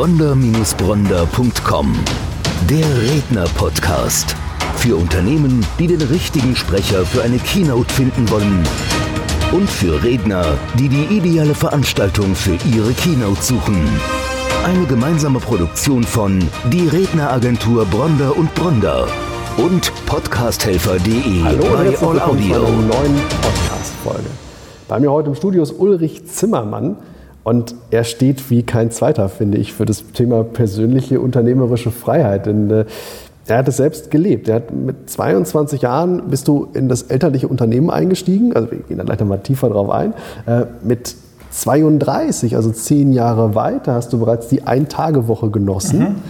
bronder-bronder.com. Der Redner-Podcast. Für Unternehmen, die den richtigen Sprecher für eine Keynote finden wollen. Und für Redner, die die ideale Veranstaltung für ihre Keynote suchen. Eine gemeinsame Produktion von Die Redneragentur Bronder und Bronder und podcasthelfer.de Hallo bei All willkommen zu Audio. einer neuen Podcast-Folge. Bei mir heute im Studio ist Ulrich Zimmermann und er steht wie kein zweiter, finde ich, für das Thema persönliche unternehmerische Freiheit. Denn äh, er hat es selbst gelebt. Er hat mit 22 Jahren bist du in das elterliche Unternehmen eingestiegen. Also wir gehen da gleich nochmal tiefer drauf ein. Äh, mit 32, also zehn Jahre weiter, hast du bereits die Ein-Tage-Woche genossen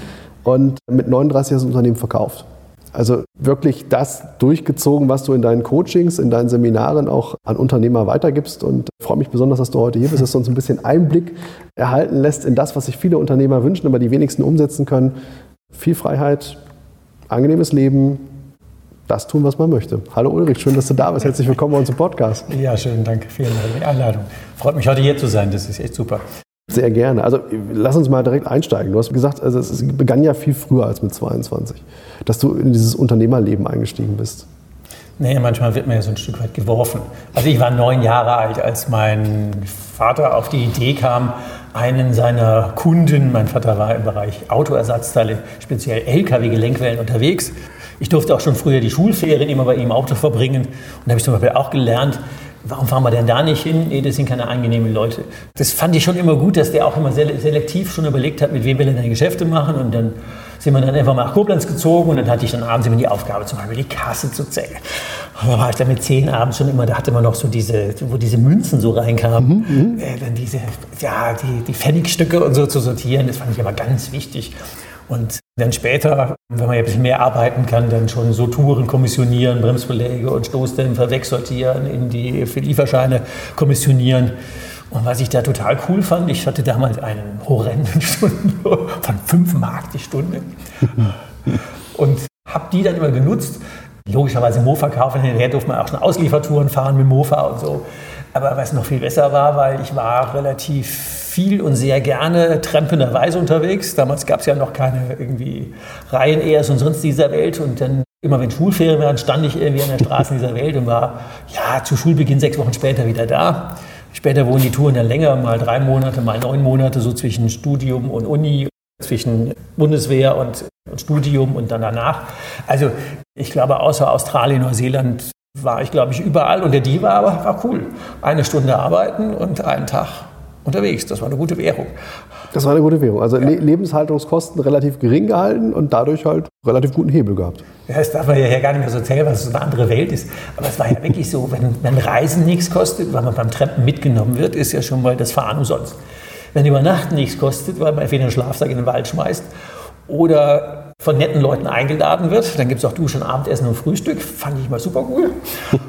und mit 39 hast du das Unternehmen verkauft. Also wirklich das durchgezogen, was du in deinen Coachings, in deinen Seminaren auch an Unternehmer weitergibst. Und freue mich besonders, dass du heute hier bist, dass du uns ein bisschen Einblick erhalten lässt in das, was sich viele Unternehmer wünschen, aber die wenigsten umsetzen können. Viel Freiheit, angenehmes Leben, das tun, was man möchte. Hallo Ulrich, schön, dass du da bist. Herzlich willkommen bei uns im Podcast. Ja, schön, danke. Vielen Dank für die Einladung. Freut mich, heute hier zu sein. Das ist echt super. Sehr gerne. Also lass uns mal direkt einsteigen. Du hast gesagt, also es begann ja viel früher als mit 22, dass du in dieses Unternehmerleben eingestiegen bist. Nee, manchmal wird man ja so ein Stück weit geworfen. Also ich war neun Jahre alt, als mein Vater auf die Idee kam, einen seiner Kunden, mein Vater war im Bereich Autoersatzteile, speziell LKW-Gelenkwellen unterwegs. Ich durfte auch schon früher die Schulferien immer bei ihm im Auto verbringen. Und da habe ich zum Beispiel auch gelernt, warum fahren wir denn da nicht hin? Nee, das sind keine angenehmen Leute. Das fand ich schon immer gut, dass der auch immer sele- selektiv schon überlegt hat, mit wem will er seine Geschäfte machen. Und dann sind wir dann einfach mal nach Koblenz gezogen und dann hatte ich dann abends immer die Aufgabe, zum Beispiel die Kasse zu zählen. Da war ich dann mit zehn abends schon immer, da hatte man noch so diese, wo diese Münzen so reinkamen, äh, dann diese, ja, die, die Pfennigstücke und so zu sortieren. Das fand ich aber ganz wichtig. Und dann später, wenn man ein bisschen mehr arbeiten kann, dann schon so Touren kommissionieren, Bremsbeläge und Stoßdämpfer wegsortieren, in die Lieferscheine kommissionieren. Und was ich da total cool fand, ich hatte damals einen horrenden Stundenlohn von 5 Mark die Stunde und habe die dann immer genutzt. Logischerweise Mofa kaufen, hinterher durfte man auch schon Ausliefertouren fahren mit Mofa und so. Aber was noch viel besser war, weil ich war relativ viel und sehr gerne trempenderweise unterwegs. Damals gab es ja noch keine irgendwie Reihenehrs und sonst dieser Welt. Und dann immer wenn Schulferien waren, stand ich irgendwie an der Straße dieser Welt und war ja zu Schulbeginn sechs Wochen später wieder da. Später wurden die Touren dann länger, mal drei Monate, mal neun Monate, so zwischen Studium und Uni, zwischen Bundeswehr und, und Studium und dann danach. Also ich glaube, außer Australien, Neuseeland war ich, glaube ich, überall. Und der Deal war aber war cool. Eine Stunde arbeiten und einen Tag unterwegs. Das war eine gute Währung. Das war eine gute Währung. Also Le Lebenshaltungskosten relativ gering gehalten und dadurch halt relativ guten Hebel gehabt. Ja, Das darf man ja hier gar nicht mehr so erzählen, weil es eine andere Welt ist. Aber es war ja wirklich so, wenn, wenn Reisen nichts kostet, weil man beim Trampen mitgenommen wird, ist ja schon mal das Fahren umsonst. Wenn Übernachten nichts kostet, weil man entweder einen Schlafsack in den Wald schmeißt oder von netten Leuten eingeladen wird, dann gibt es auch Duschen, Abendessen und Frühstück. Fand ich mal super cool.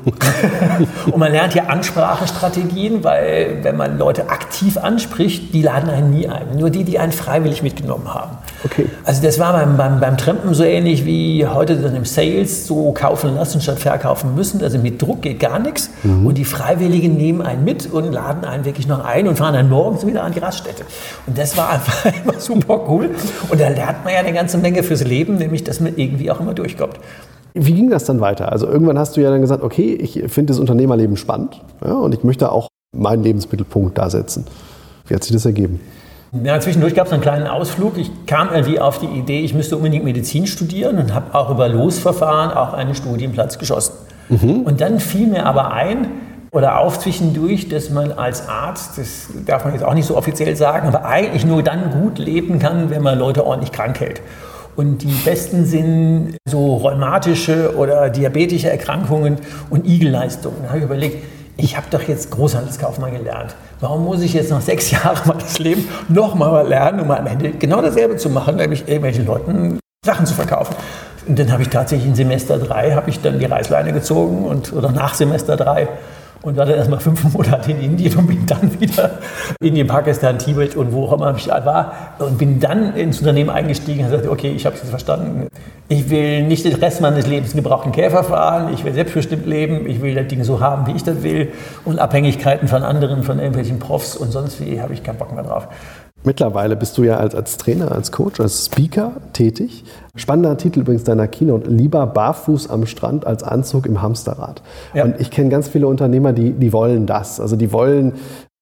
und man lernt ja Ansprachestrategien, weil wenn man Leute aktiv anspricht, die laden einen nie ein. Nur die, die einen freiwillig mitgenommen haben. Okay. Also das war beim, beim, beim Trampen so ähnlich wie heute dann im Sales, so kaufen lassen statt verkaufen müssen. Also mit Druck geht gar nichts. Und die Freiwilligen nehmen einen mit und laden einen wirklich noch ein und fahren dann morgens wieder an die Raststätte. Und das war einfach immer super cool. Und da lernt man ja eine ganze Menge fürs Leben, nämlich dass man irgendwie auch immer durchkommt. Wie ging das dann weiter? Also irgendwann hast du ja dann gesagt, okay, ich finde das Unternehmerleben spannend ja, und ich möchte auch meinen Lebensmittelpunkt da setzen. Wie hat sich das ergeben? Ja, zwischendurch gab es einen kleinen Ausflug. Ich kam irgendwie auf die Idee, ich müsste unbedingt Medizin studieren und habe auch über Losverfahren auch einen Studienplatz geschossen. Und dann fiel mir aber ein oder auf zwischendurch, dass man als Arzt, das darf man jetzt auch nicht so offiziell sagen, aber eigentlich nur dann gut leben kann, wenn man Leute ordentlich krank hält. Und die besten sind so rheumatische oder diabetische Erkrankungen und Igelleistungen. Da habe ich überlegt, ich habe doch jetzt Großhandelskaufmann gelernt. Warum muss ich jetzt nach sechs Jahren meines Lebens nochmal lernen, um am Ende genau dasselbe zu machen, nämlich irgendwelchen Leuten Sachen zu verkaufen? Und dann habe ich tatsächlich in Semester drei habe ich dann die Reißleine gezogen und oder nach Semester drei und war dann erstmal fünf Monate in Indien und bin dann wieder Indien, Pakistan, Tibet und wo auch immer ich war und bin dann ins Unternehmen eingestiegen und sagte, okay, ich habe es jetzt verstanden. Ich will nicht den Rest meines Lebens gebrauchten Käfer fahren, ich will selbstbestimmt leben, ich will das Ding so haben, wie ich das will und Abhängigkeiten von anderen, von irgendwelchen Profs und sonst wie, habe ich keinen Bock mehr drauf. Mittlerweile bist du ja als, als Trainer, als Coach, als Speaker tätig. Spannender Titel übrigens deiner Keynote, lieber barfuß am Strand als Anzug im Hamsterrad. Ja. Und ich kenne ganz viele Unternehmer, die, die wollen das. Also die wollen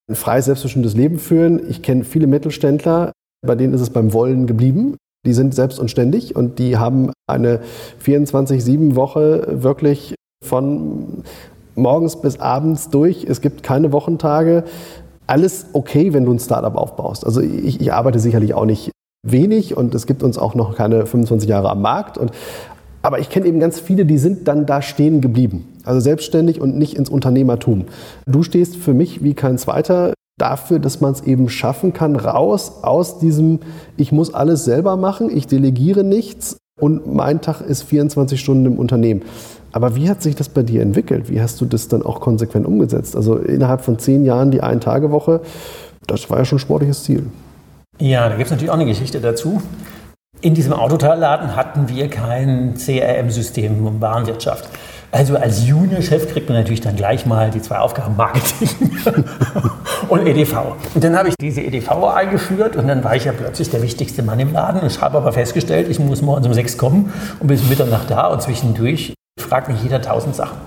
ein freies, selbstbestimmtes Leben führen. Ich kenne viele Mittelständler, bei denen ist es beim Wollen geblieben. Die sind selbst und ständig und die haben eine 24-7-Woche wirklich von morgens bis abends durch. Es gibt keine Wochentage alles okay, wenn du ein Startup aufbaust. Also ich, ich, arbeite sicherlich auch nicht wenig und es gibt uns auch noch keine 25 Jahre am Markt. Und, aber ich kenne eben ganz viele, die sind dann da stehen geblieben. Also selbstständig und nicht ins Unternehmertum. Du stehst für mich wie kein zweiter dafür, dass man es eben schaffen kann, raus aus diesem, ich muss alles selber machen, ich delegiere nichts und mein Tag ist 24 Stunden im Unternehmen. Aber wie hat sich das bei dir entwickelt? Wie hast du das dann auch konsequent umgesetzt? Also innerhalb von zehn Jahren die Ein-Tage-Woche, das war ja schon ein sportliches Ziel. Ja, da gibt es natürlich auch eine Geschichte dazu. In diesem Autoteilladen hatten wir kein CRM-System um Warenwirtschaft. Also als Junior-Chef kriegt man natürlich dann gleich mal die zwei Aufgaben Marketing und EDV. Und dann habe ich diese EDV eingeführt und dann war ich ja plötzlich der wichtigste Mann im Laden. Ich habe aber festgestellt, ich muss morgens um sechs kommen und bis Mitternacht da und zwischendurch fragt mich jeder tausend Sachen.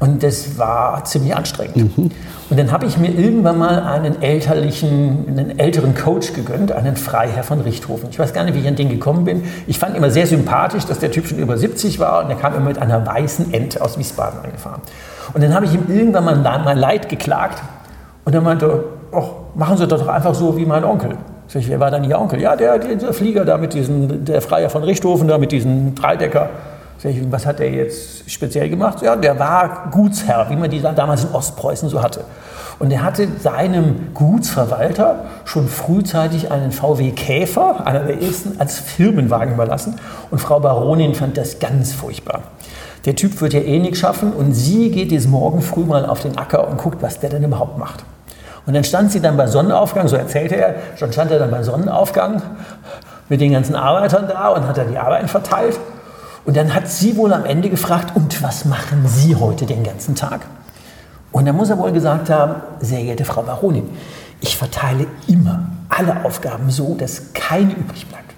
Und das war ziemlich anstrengend. Mhm. Und dann habe ich mir irgendwann mal einen elterlichen, einen älteren Coach gegönnt, einen Freiherr von Richthofen. Ich weiß gar nicht, wie ich an den gekommen bin. Ich fand immer sehr sympathisch, dass der Typ schon über 70 war und er kam immer mit einer weißen Ente aus Wiesbaden angefahren. Und dann habe ich ihm irgendwann mal mein Leid geklagt und er meinte, oh, machen Sie doch einfach so wie mein Onkel. Sag ich, wer war dann Ihr Onkel? Ja, der, der Flieger da mit diesem, der Freiherr von Richthofen da mit diesem Dreidecker. Was hat er jetzt speziell gemacht? Ja, der war Gutsherr, wie man die damals in Ostpreußen so hatte. Und er hatte seinem Gutsverwalter schon frühzeitig einen VW Käfer, einer der ersten, als Firmenwagen überlassen. Und Frau Baronin fand das ganz furchtbar. Der Typ wird ja eh nichts schaffen und sie geht jetzt morgen früh mal auf den Acker und guckt, was der denn überhaupt macht. Und dann stand sie dann bei Sonnenaufgang, so erzählte er, schon stand er dann bei Sonnenaufgang mit den ganzen Arbeitern da und hat dann die Arbeiten verteilt. Und dann hat sie wohl am Ende gefragt, und was machen Sie heute den ganzen Tag? Und dann muss er wohl gesagt haben, sehr geehrte Frau Baronin, ich verteile immer alle Aufgaben so, dass keine übrig bleibt.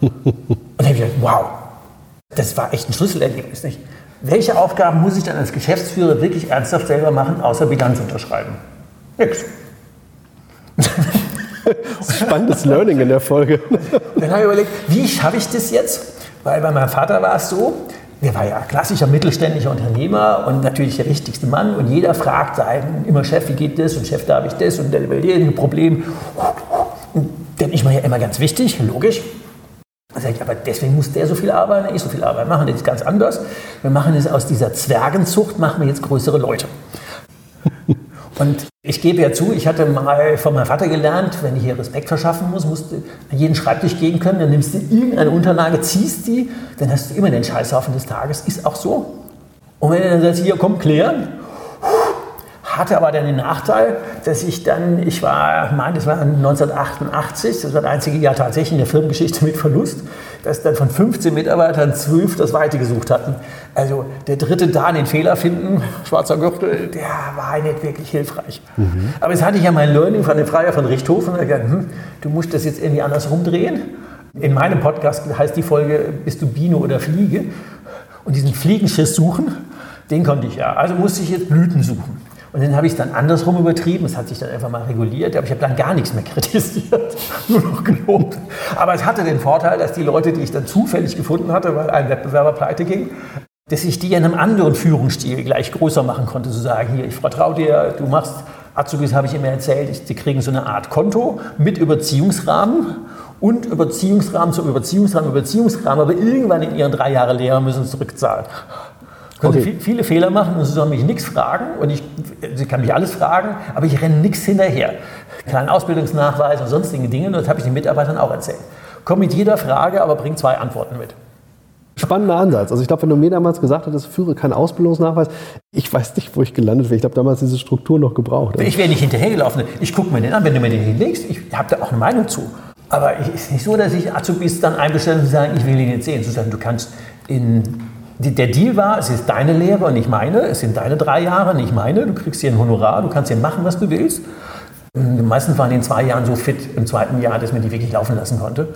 Und dann habe ich gedacht, wow, das war echt ein Schlüsselergebnis. Nicht? Welche Aufgaben muss ich dann als Geschäftsführer wirklich ernsthaft selber machen, außer Bilanz unterschreiben? Nix. Spannendes Learning in der Folge. Dann habe ich überlegt, wie schaffe ich das jetzt? Weil bei meinem Vater war es so, der war ja klassischer mittelständischer Unternehmer und natürlich der wichtigste Mann und jeder fragt seinen immer Chef, wie geht das und Chef, da habe ich das und der will ein Problem. Dann ist man ja immer ganz wichtig, logisch. Dann sage ich, aber deswegen muss der so viel arbeiten, ich so viel Arbeit machen, das ist ganz anders. Wir machen es aus dieser Zwergenzucht, machen wir jetzt größere Leute. Und ich gebe ja zu, ich hatte mal von meinem Vater gelernt, wenn ich hier Respekt verschaffen muss, musst du an jeden Schreibtisch gehen können, dann nimmst du irgendeine Unterlage, ziehst die, dann hast du immer den Scheißhaufen des Tages. Ist auch so. Und wenn du dann sagst, hier komm, klären, hatte aber dann den Nachteil, dass ich dann, ich war, mein, das war 1988, das war das einzige Jahr tatsächlich in der Firmengeschichte mit Verlust, dass dann von 15 Mitarbeitern 12 das Weite gesucht hatten. Also der dritte da den Fehler finden, schwarzer Gürtel, der war nicht wirklich hilfreich. Mhm. Aber jetzt hatte ich ja mein Learning von dem Freier von Richthofen, gesagt, hm, du musst das jetzt irgendwie anders rumdrehen. In meinem Podcast heißt die Folge, bist du Biene oder Fliege? Und diesen Fliegenschiss suchen, den konnte ich ja. Also musste ich jetzt Blüten suchen. Und dann habe ich es dann andersrum übertrieben. Es hat sich dann einfach mal reguliert. Aber ich habe dann gar nichts mehr kritisiert, nur noch gelobt. Aber es hatte den Vorteil, dass die Leute, die ich dann zufällig gefunden hatte, weil ein Wettbewerber pleite ging, dass ich die in einem anderen Führungsstil gleich größer machen konnte. Zu sagen, hier, ich vertraue dir, du machst, Azubis habe ich immer erzählt, sie kriegen so eine Art Konto mit Überziehungsrahmen und Überziehungsrahmen zum Überziehungsrahmen, Überziehungsrahmen, aber irgendwann in ihren drei Jahre Lehre müssen sie zurückzahlen können okay. viele Fehler machen und sie sollen mich nichts fragen und ich, sie kann mich alles fragen, aber ich renne nichts hinterher. Keinen Ausbildungsnachweis und sonstige Dinge und das habe ich den Mitarbeitern auch erzählt. Komm mit jeder Frage, aber bring zwei Antworten mit. Spannender Ansatz. Also ich glaube, wenn du mir damals gesagt hättest, führe keinen Ausbildungsnachweis, ich weiß nicht, wo ich gelandet wäre. Ich glaube, damals diese Struktur noch gebraucht. Ich wäre nicht hinterhergelaufen. Ich gucke mir den an, wenn du mir den hinlegst. Ich habe da auch eine Meinung zu. Aber es ist nicht so, dass ich Azubis dann einbestelle und sage, ich will ihn jetzt sehen. Zu sagen, du kannst in der Deal war, es ist deine Lehre und nicht meine, es sind deine drei Jahre, nicht meine, du kriegst hier ein Honorar, du kannst hier machen, was du willst. Die meisten waren in zwei Jahren so fit im zweiten Jahr, dass man die wirklich laufen lassen konnte.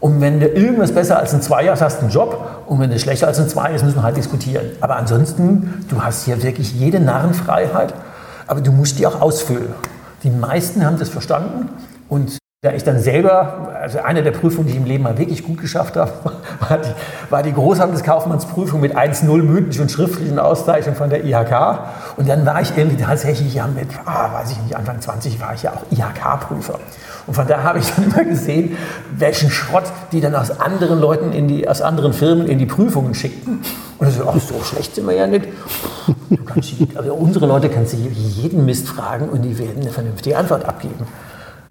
Und wenn du irgendwas besser als ein Zweier hast, hast einen Job. Und wenn du schlechter als ein Zwei ist, müssen wir halt diskutieren. Aber ansonsten, du hast hier wirklich jede Narrenfreiheit, aber du musst die auch ausfüllen. Die meisten haben das verstanden und da ich dann selber, also eine der Prüfungen, die ich im Leben mal wirklich gut geschafft habe, war die, war die Großhandelskaufmannsprüfung mit 1-0 mündlich und schriftlichen Auszeichnung von der IHK. Und dann war ich irgendwie tatsächlich, ja mit, ah, weiß ich nicht, Anfang 20 war ich ja auch IHK-Prüfer. Und von da habe ich dann immer gesehen, welchen Schrott die dann aus anderen Leuten, in die, aus anderen Firmen in die Prüfungen schickten. Und ich so, ach, so schlecht sind wir ja nicht. Du kannst, also unsere Leute kannst du jeden Mist fragen und die werden eine vernünftige Antwort abgeben.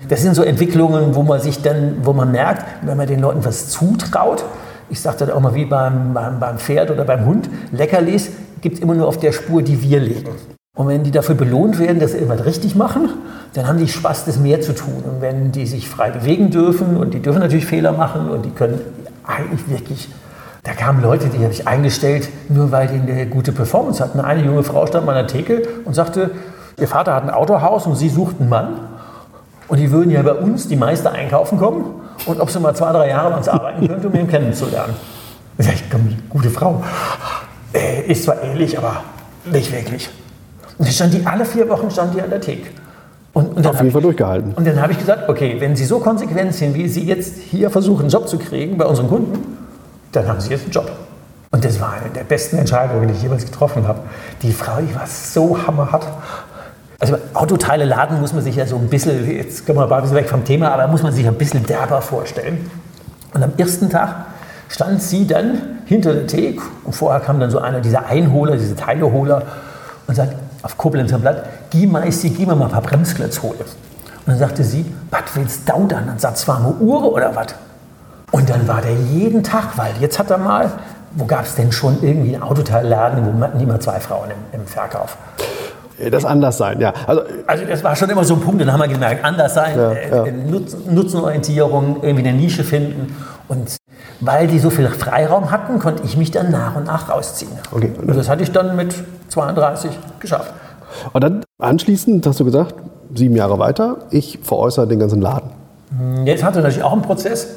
Das sind so Entwicklungen, wo man sich dann, wo man merkt, wenn man den Leuten was zutraut, ich sage das auch mal wie beim, beim, beim Pferd oder beim Hund, Leckerlis gibt es immer nur auf der Spur, die wir legen. Und wenn die dafür belohnt werden, dass sie irgendwas richtig machen, dann haben die Spaß, das mehr zu tun. Und wenn die sich frei bewegen dürfen und die dürfen natürlich Fehler machen und die können eigentlich wirklich, da kamen Leute, die habe ich eingestellt, nur weil die eine gute Performance hatten. Eine junge Frau stand an der Theke und sagte, ihr Vater hat ein Autohaus und sie sucht einen Mann. Und die würden ja bei uns die Meister einkaufen kommen und ob sie mal zwei, drei Jahre bei uns arbeiten könnte, um ihn kennenzulernen. Da sag ich, komm, gute Frau, äh, ist zwar ähnlich, aber nicht wirklich. Und dann stand die alle vier Wochen stand die an der Theke. Und, und Auf jeden Fall durchgehalten. Und dann habe ich gesagt, okay, wenn Sie so konsequent sind, wie Sie jetzt hier versuchen, einen Job zu kriegen bei unseren Kunden, dann haben Sie jetzt einen Job. Und das war eine der besten Entscheidungen, die ich jemals getroffen habe. Die Frau, die war so hammerhart. Also Autoteile laden muss man sich ja so ein bisschen, jetzt kommen wir ein bisschen weg vom Thema, aber muss man sich ein bisschen derber vorstellen. Und am ersten Tag stand sie dann hinter der Theke und vorher kam dann so einer dieser Einholer, diese Teileholer und sagt auf Koblenzer Blatt, geh mal, sie, geh mal ein paar Bremsklötze holen. Und dann sagte sie, was willst du dann? Dann sagt warme Uhr oder was? Und dann war der jeden Tag, weil jetzt hat er mal, wo gab es denn schon irgendwie einen Autoteilladen, wo hatten immer zwei Frauen im, im Verkauf? Das Anderssein, ja. Also, also das war schon immer so ein Punkt, den haben wir gemerkt. Anderssein, ja, äh, ja. Nutzen, Nutzenorientierung, irgendwie eine Nische finden. Und weil die so viel Freiraum hatten, konnte ich mich dann nach und nach rausziehen. Okay. Und das hatte ich dann mit 32 geschafft. Und dann anschließend hast du gesagt, sieben Jahre weiter, ich veräußere den ganzen Laden. Jetzt hatte natürlich auch einen Prozess,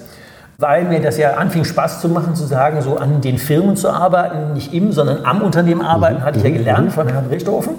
weil mir das ja anfing Spaß zu machen, zu sagen, so an den Firmen zu arbeiten, nicht im, sondern am Unternehmen arbeiten, mhm. hatte ich ja mhm. gelernt von Herrn Richthofen.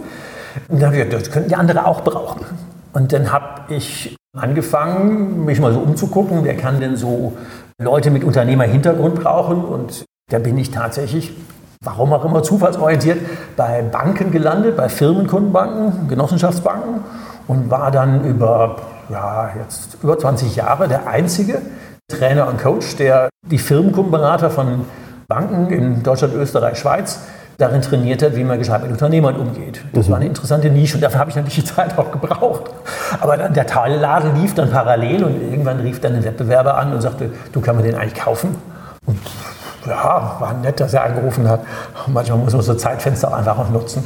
Das könnten die andere auch brauchen. Und dann habe ich angefangen, mich mal so umzugucken, wer kann denn so Leute mit Unternehmerhintergrund brauchen. Und da bin ich tatsächlich, warum auch immer zufallsorientiert, bei Banken gelandet, bei Firmenkundenbanken, Genossenschaftsbanken und war dann über, ja, jetzt über 20 Jahre der einzige Trainer und Coach, der die Firmenkundenberater von Banken in Deutschland, Österreich, Schweiz darin trainiert hat, wie man gescheit mit Unternehmern umgeht. Das mhm. war eine interessante Nische und dafür habe ich natürlich die Zeit auch gebraucht. Aber dann der Teilladen lief dann parallel und irgendwann rief dann ein Wettbewerber an und sagte, du kannst mir den eigentlich kaufen? Und ja, war nett, dass er angerufen hat. Manchmal muss man so Zeitfenster auch einfach auch nutzen.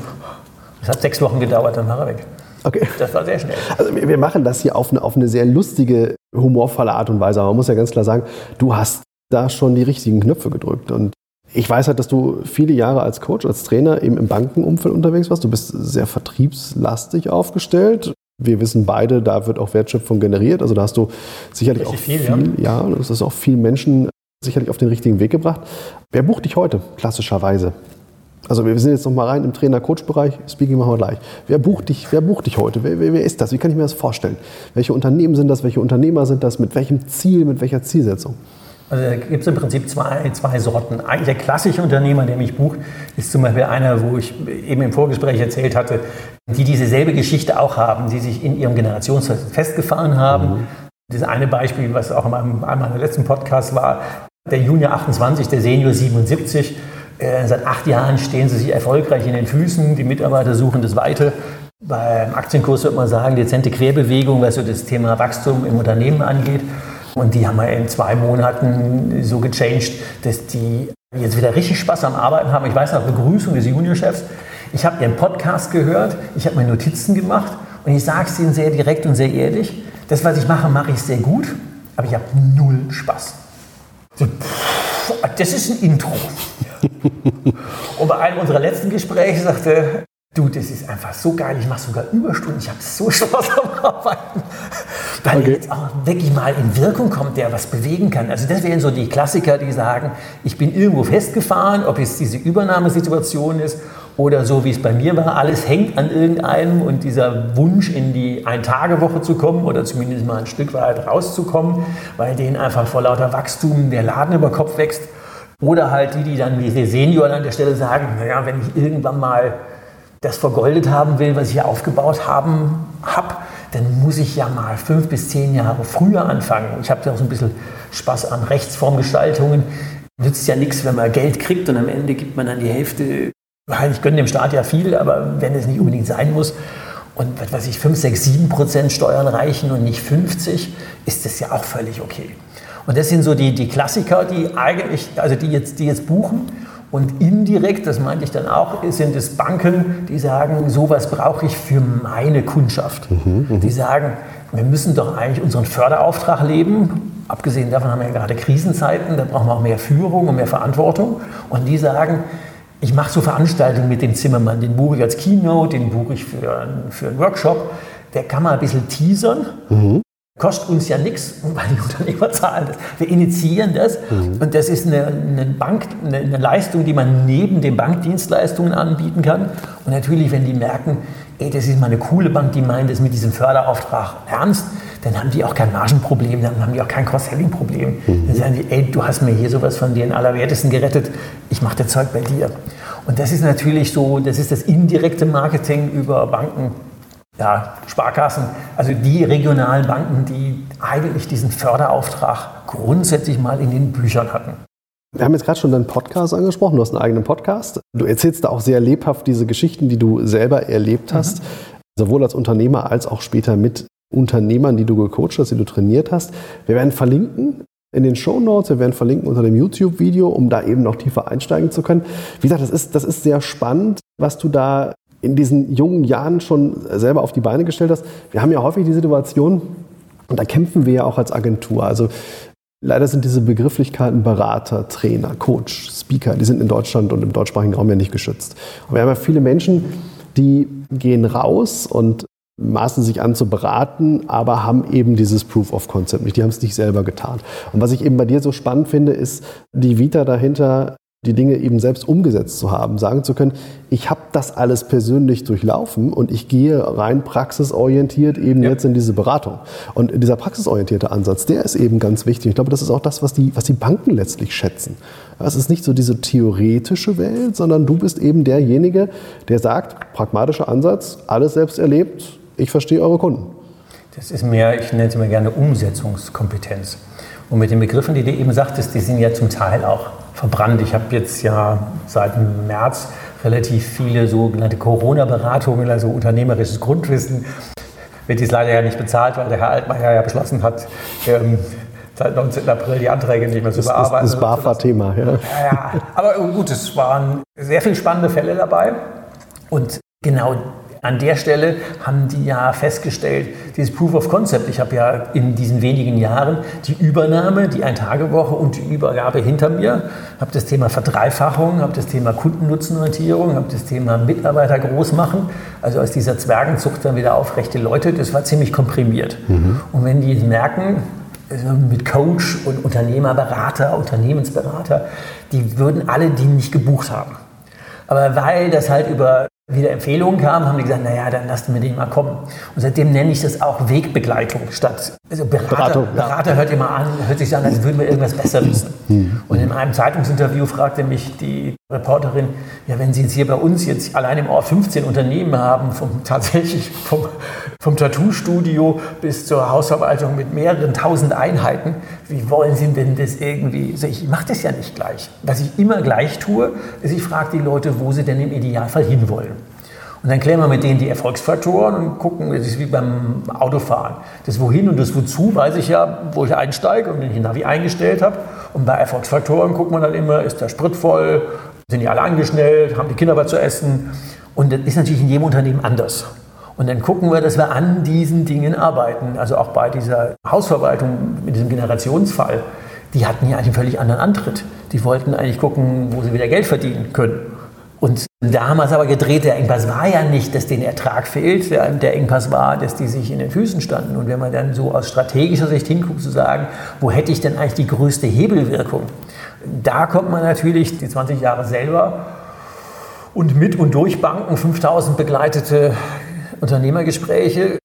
Das hat sechs Wochen gedauert, dann war er weg. Okay. Das war sehr schnell. Also wir machen das hier auf eine, auf eine sehr lustige, humorvolle Art und Weise. Aber man muss ja ganz klar sagen, du hast da schon die richtigen Knöpfe gedrückt. Und ich weiß halt, dass du viele Jahre als Coach, als Trainer eben im Bankenumfeld unterwegs warst. Du bist sehr vertriebslastig aufgestellt. Wir wissen beide, da wird auch Wertschöpfung generiert. Also da hast du sicherlich Richtig auch viel, viel ja. ja, das ist auch viel Menschen sicherlich auf den richtigen Weg gebracht. Wer bucht dich heute, klassischerweise? Also wir sind jetzt noch mal rein im Trainer-Coach-Bereich. Speaking machen wir gleich. Wer bucht dich, wer bucht dich heute? Wer, wer, wer, ist das? Wie kann ich mir das vorstellen? Welche Unternehmen sind das? Welche Unternehmer sind das? Mit welchem Ziel, mit welcher Zielsetzung? Also da gibt es im Prinzip zwei, zwei Sorten. Der klassische Unternehmer, der mich bucht, ist zum Beispiel einer, wo ich eben im Vorgespräch erzählt hatte, die dieselbe Geschichte auch haben, die sich in ihrem Generationsfest festgefahren haben. Mhm. Das eine Beispiel, was auch in einem, einem meiner letzten Podcasts war, der Junior 28, der Senior 77. Äh, seit acht Jahren stehen sie sich erfolgreich in den Füßen. Die Mitarbeiter suchen das Weite. Beim Aktienkurs wird man sagen, dezente Querbewegung, was so das Thema Wachstum im Unternehmen angeht. Und die haben wir in zwei Monaten so gechanged, dass die jetzt wieder richtig Spaß am Arbeiten haben. Ich weiß noch, Begrüßung des Juniorchefs. Ich habe ihren Podcast gehört, ich habe mir Notizen gemacht und ich sage es ihnen sehr direkt und sehr ehrlich. Das, was ich mache, mache ich sehr gut, aber ich habe null Spaß. Das ist ein Intro. und bei einem unserer letzten Gespräche sagte Du, das ist einfach so geil. Ich mache sogar Überstunden. Ich habe so Spaß am Arbeiten. Weil okay. jetzt auch wirklich mal in Wirkung kommt, der was bewegen kann. Also das wären so die Klassiker, die sagen, ich bin irgendwo festgefahren, ob es diese Übernahmesituation ist oder so wie es bei mir war, alles hängt an irgendeinem und dieser Wunsch in die Ein-Tage-Woche zu kommen oder zumindest mal ein Stück weit rauszukommen, weil denen einfach vor lauter Wachstum der Laden über Kopf wächst. Oder halt die, die dann wie der Senior an der Stelle sagen, naja, wenn ich irgendwann mal das vergoldet haben will, was ich hier aufgebaut haben habe, dann muss ich ja mal fünf bis zehn Jahre früher anfangen. Ich habe ja auch so ein bisschen Spaß an Rechtsformgestaltungen. Nützt ja nichts, wenn man Geld kriegt und am Ende gibt man dann die Hälfte ich gönne dem Staat ja viel, aber wenn es nicht unbedingt sein muss und was weiß ich, 5, 6, 7 Prozent Steuern reichen und nicht 50, ist das ja auch völlig okay. Und das sind so die, die Klassiker, die eigentlich, also die jetzt, die jetzt buchen. Und indirekt, das meinte ich dann auch, sind es Banken, die sagen, sowas brauche ich für meine Kundschaft. Mhm, mh. Die sagen, wir müssen doch eigentlich unseren Förderauftrag leben. Abgesehen davon haben wir ja gerade Krisenzeiten, da brauchen wir auch mehr Führung und mehr Verantwortung. Und die sagen, ich mache so Veranstaltungen mit dem Zimmermann, den buche ich als Keynote, den buche ich für, für einen Workshop. Der kann mal ein bisschen teasern. Mhm. Kostet uns ja nichts, weil die Unternehmer zahlen das. Wir initiieren das mhm. und das ist eine, eine Bank, eine, eine, Leistung, die man neben den Bankdienstleistungen anbieten kann. Und natürlich, wenn die merken, ey, das ist mal eine coole Bank, die meint es mit diesem Förderauftrag ernst, dann haben die auch kein Margenproblem, dann haben die auch kein Cross-Selling-Problem. Mhm. Dann sagen die, ey, du hast mir hier sowas von den Allerwertesten gerettet, ich mache das Zeug bei dir. Und das ist natürlich so, das ist das indirekte Marketing über Banken, ja, Sparkassen, also die regionalen Banken, die eigentlich diesen Förderauftrag grundsätzlich mal in den Büchern hatten. Wir haben jetzt gerade schon deinen Podcast angesprochen. Du hast einen eigenen Podcast. Du erzählst da auch sehr lebhaft diese Geschichten, die du selber erlebt hast, mhm. sowohl als Unternehmer als auch später mit Unternehmern, die du gecoacht hast, die du trainiert hast. Wir werden verlinken in den Show Notes, wir werden verlinken unter dem YouTube-Video, um da eben noch tiefer einsteigen zu können. Wie gesagt, das ist, das ist sehr spannend, was du da in diesen jungen Jahren schon selber auf die Beine gestellt hast. Wir haben ja häufig die Situation, und da kämpfen wir ja auch als Agentur. Also leider sind diese Begrifflichkeiten Berater, Trainer, Coach, Speaker, die sind in Deutschland und im deutschsprachigen Raum ja nicht geschützt. Aber wir haben ja viele Menschen, die gehen raus und maßen sich an zu beraten, aber haben eben dieses Proof of Concept nicht. Die haben es nicht selber getan. Und was ich eben bei dir so spannend finde, ist die Vita dahinter, die Dinge eben selbst umgesetzt zu haben, sagen zu können, ich habe das alles persönlich durchlaufen und ich gehe rein praxisorientiert eben ja. jetzt in diese Beratung. Und dieser praxisorientierte Ansatz, der ist eben ganz wichtig. Ich glaube, das ist auch das, was die, was die Banken letztlich schätzen. Es ist nicht so diese theoretische Welt, sondern du bist eben derjenige, der sagt, pragmatischer Ansatz, alles selbst erlebt, ich verstehe eure Kunden. Das ist mehr, ich nenne es immer gerne Umsetzungskompetenz. Und mit den Begriffen, die du eben sagtest, die sind ja zum Teil auch verbrannt. Ich habe jetzt ja seit März relativ viele sogenannte Corona-Beratungen, also unternehmerisches Grundwissen. Wird dies leider ja nicht bezahlt, weil der Herr Altmaier ja beschlossen hat, ähm, seit 19. April die Anträge nicht mehr zu bearbeiten. Das, das BAFA-Thema, ja. ja. Ja, aber gut, es waren sehr viele spannende Fälle dabei. Und genau an der Stelle haben die ja festgestellt, dieses Proof of Concept, ich habe ja in diesen wenigen Jahren die Übernahme, die Ein-Tage-Woche und die Übergabe hinter mir, habe das Thema Verdreifachung, habe das Thema Kundennutzenorientierung, habe das Thema Mitarbeiter groß machen, also aus dieser Zwergenzucht dann wieder aufrechte Leute, das war ziemlich komprimiert. Mhm. Und wenn die merken, also mit Coach und Unternehmerberater, Unternehmensberater, die würden alle die nicht gebucht haben. Aber weil das halt über wieder Empfehlungen kamen, haben die gesagt, naja, dann lassen wir den mal kommen. Und seitdem nenne ich das auch Wegbegleitung statt also Berater. Beratung, ja. Berater hört immer an, hört sich an, als würden wir irgendwas besser wissen. Mhm. Und in einem Zeitungsinterview fragte mich die Reporterin, ja, wenn Sie jetzt hier bei uns jetzt allein im Ort 15 Unternehmen haben, vom tatsächlich vom, vom Tattoo-Studio bis zur Hausverwaltung mit mehreren tausend Einheiten, wie wollen Sie denn das irgendwie? Also ich mache das ja nicht gleich. Was ich immer gleich tue, ist, ich frage die Leute, wo sie denn im Idealfall hinwollen. Und dann klären wir mit denen die Erfolgsfaktoren und gucken, das ist wie beim Autofahren. Das Wohin und das Wozu weiß ich ja, wo ich einsteige und den Navi eingestellt habe. Und bei Erfolgsfaktoren guckt man dann immer, ist der Sprit voll, sind die alle angeschnellt, haben die Kinder was zu essen. Und das ist natürlich in jedem Unternehmen anders. Und dann gucken wir, dass wir an diesen Dingen arbeiten. Also auch bei dieser Hausverwaltung, mit diesem Generationsfall, die hatten ja einen völlig anderen Antritt. Die wollten eigentlich gucken, wo sie wieder Geld verdienen können Und da haben wir es aber gedreht, der Engpass war ja nicht, dass den Ertrag fehlt, der Engpass war, dass die sich in den Füßen standen. Und wenn man dann so aus strategischer Sicht hinguckt, zu sagen, wo hätte ich denn eigentlich die größte Hebelwirkung? Da kommt man natürlich die 20 Jahre selber und mit und durch Banken, 5000 begleitete Unternehmergespräche.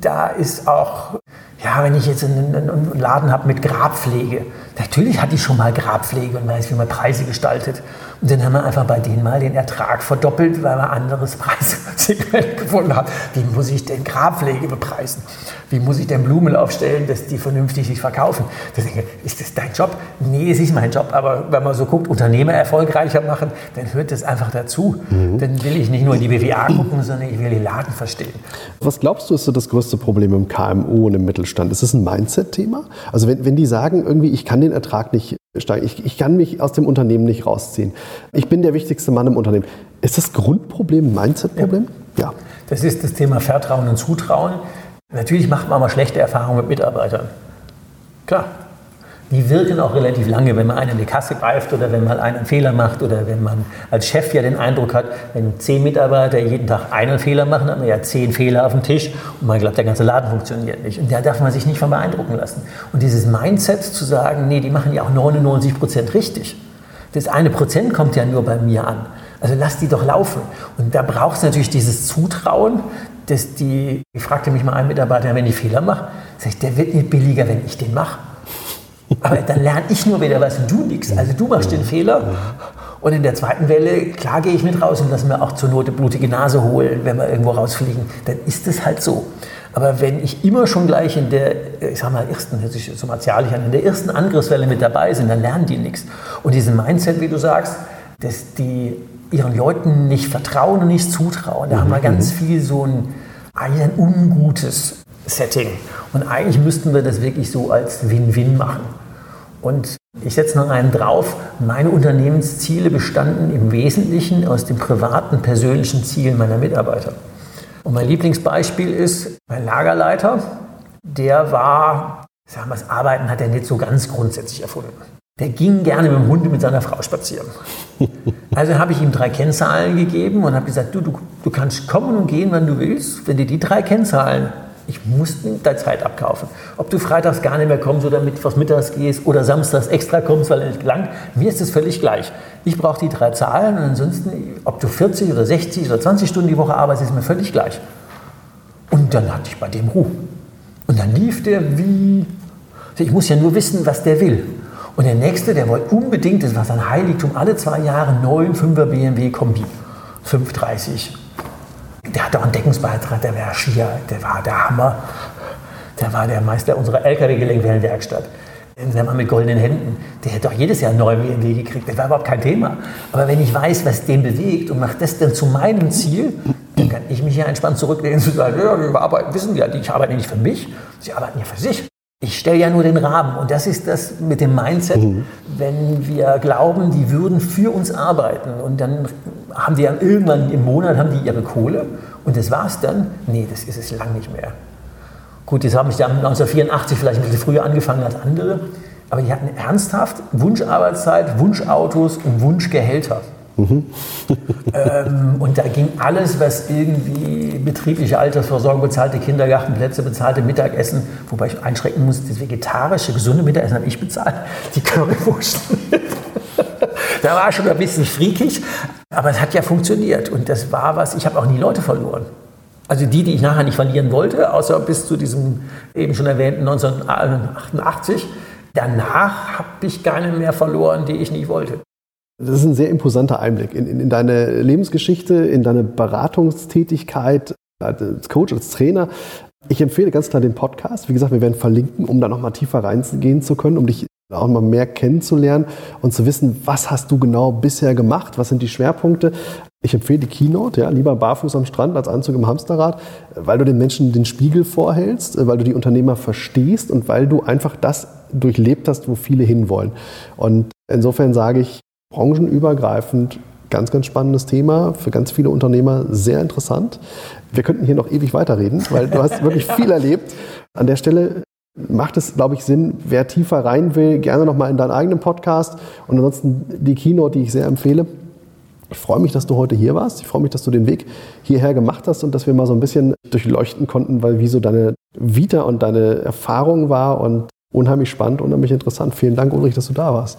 Da ist auch ja, wenn ich jetzt einen, einen Laden habe mit Grabpflege, natürlich hatte ich schon mal Grabpflege und weiß, wie man Preise gestaltet. Und dann haben wir einfach bei denen mal den Ertrag verdoppelt, weil wir ein anderes Preissegment gefunden haben. Wie muss ich denn Grabpflege bepreisen? Wie muss ich denn Blumen aufstellen, dass die vernünftig sich verkaufen? Da denke ich, ist das dein Job? Nee, es ist mein Job. Aber wenn man so guckt, Unternehmer erfolgreicher machen, dann hört das einfach dazu. Mhm. Dann will ich nicht nur in die BWA gucken, sondern ich will den Laden verstehen. Was glaubst du, ist so das größte Problem im KMU und im Mittelstand? Ist das ein Mindset-Thema? Also wenn, wenn die sagen, irgendwie, ich kann den Ertrag nicht steigen, ich, ich kann mich aus dem Unternehmen nicht rausziehen, ich bin der wichtigste Mann im Unternehmen, ist das Grundproblem ein Mindset-Problem? Ja. ja. Das ist das Thema Vertrauen und Zutrauen. Natürlich macht man mal schlechte Erfahrungen mit Mitarbeitern. Klar, die wirken auch relativ lange, wenn man einen in die Kasse greift oder wenn man einen Fehler macht oder wenn man als Chef ja den Eindruck hat, wenn zehn Mitarbeiter jeden Tag einen Fehler machen, hat man ja zehn Fehler auf dem Tisch und man glaubt, der ganze Laden funktioniert nicht. Und da darf man sich nicht von beeindrucken lassen. Und dieses Mindset zu sagen, nee, die machen ja auch 99 Prozent richtig. Das eine Prozent kommt ja nur bei mir an. Also lass die doch laufen. Und da braucht es natürlich dieses Zutrauen, dass die, ich fragte mich mal einen Mitarbeiter, wenn ich Fehler mache, sag ich, der wird nicht billiger, wenn ich den mache. Aber dann lerne ich nur wieder was und du nichts. Also du machst den Fehler. Und in der zweiten Welle, klar gehe ich mit raus und lasse mir auch zur Not eine blutige Nase holen, wenn wir irgendwo rausfliegen. Dann ist es halt so. Aber wenn ich immer schon gleich in der, ich sag mal, ersten, hört sich so martialisch an, in der ersten Angriffswelle mit dabei sind, dann lernen die nichts. Und diesen Mindset, wie du sagst, dass die ihren Leuten nicht vertrauen und nicht zutrauen, da mhm. haben wir ganz mhm. viel so ein, ein ungutes Setting. Und eigentlich müssten wir das wirklich so als Win-Win machen. Und ich setze noch einen drauf. Meine Unternehmensziele bestanden im Wesentlichen aus den privaten, persönlichen Zielen meiner Mitarbeiter. Und mein Lieblingsbeispiel ist mein Lagerleiter. Der war, sagen wir das Arbeiten hat er nicht so ganz grundsätzlich erfunden. Der ging gerne mit dem Hund mit seiner Frau spazieren. Also habe ich ihm drei Kennzahlen gegeben und habe gesagt, du, du, du kannst kommen und gehen, wann du willst. Wenn dir die drei Kennzahlen ich muss deine Zeit abkaufen. Ob du freitags gar nicht mehr kommst oder mittwochs mittags gehst oder samstags extra kommst, weil er nicht gelangt, mir ist es völlig gleich. Ich brauche die drei Zahlen und ansonsten, ob du 40 oder 60 oder 20 Stunden die Woche arbeitest, ist mir völlig gleich. Und dann hatte ich bei dem Ruhe. Und dann lief der wie. Ich muss ja nur wissen, was der will. Und der nächste, der wollte unbedingt, das war sein Heiligtum, alle zwei Jahre neuen 5er BMW Kombi. 530 der hatte auch einen Deckungsbeitrag, der war schier, der war der Hammer. Der war der Meister unserer LKW-Gelenkwellenwerkstatt. Der Mann mit goldenen Händen, der hätte doch jedes Jahr einen neuen BMW gekriegt. Das war überhaupt kein Thema. Aber wenn ich weiß, was den bewegt und mache das dann zu meinem Ziel, dann kann ich mich ja entspannt zurücklehnen und sagen, ja, wir arbeiten, wissen ja, ich arbeite nicht für mich, sie arbeiten ja für sich. Ich stelle ja nur den Rahmen und das ist das mit dem Mindset, mhm. wenn wir glauben, die würden für uns arbeiten und dann haben die ja irgendwann im Monat haben die ihre Kohle und das war's dann. Nee, das ist es lang nicht mehr. Gut, jetzt habe ich dann 1984 vielleicht ein bisschen früher angefangen als andere, aber die hatten ernsthaft Wunscharbeitszeit, Wunschautos und Wunschgehälter. Mhm. ähm, und da ging alles, was irgendwie betriebliche Altersvorsorge, bezahlte Kindergartenplätze, bezahlte Mittagessen, wobei ich einschränken muss, das vegetarische, gesunde Mittagessen habe ich bezahlt, die Currywurst. da war schon ein bisschen freakig, aber es hat ja funktioniert und das war was, ich habe auch nie Leute verloren. Also die, die ich nachher nicht verlieren wollte, außer bis zu diesem eben schon erwähnten 1988. Danach habe ich keine mehr verloren, die ich nicht wollte. Das ist ein sehr imposanter Einblick in, in, in deine Lebensgeschichte, in deine Beratungstätigkeit als Coach, als Trainer. Ich empfehle ganz klar den Podcast. Wie gesagt, wir werden verlinken, um da nochmal tiefer reingehen zu können, um dich auch mal mehr kennenzulernen und zu wissen, was hast du genau bisher gemacht, was sind die Schwerpunkte. Ich empfehle die Keynote, ja, lieber barfuß am Strand als Anzug im Hamsterrad, weil du den Menschen den Spiegel vorhältst, weil du die Unternehmer verstehst und weil du einfach das durchlebt hast, wo viele hinwollen. Und insofern sage ich, branchenübergreifend ganz, ganz spannendes Thema, für ganz viele Unternehmer sehr interessant. Wir könnten hier noch ewig weiterreden, weil du hast wirklich viel erlebt. An der Stelle macht es, glaube ich, Sinn, wer tiefer rein will, gerne nochmal in deinen eigenen Podcast und ansonsten die Keynote, die ich sehr empfehle. Ich freue mich, dass du heute hier warst. Ich freue mich, dass du den Weg hierher gemacht hast und dass wir mal so ein bisschen durchleuchten konnten, weil wie so deine Vita und deine Erfahrung war und unheimlich spannend, unheimlich interessant. Vielen Dank, Ulrich, dass du da warst.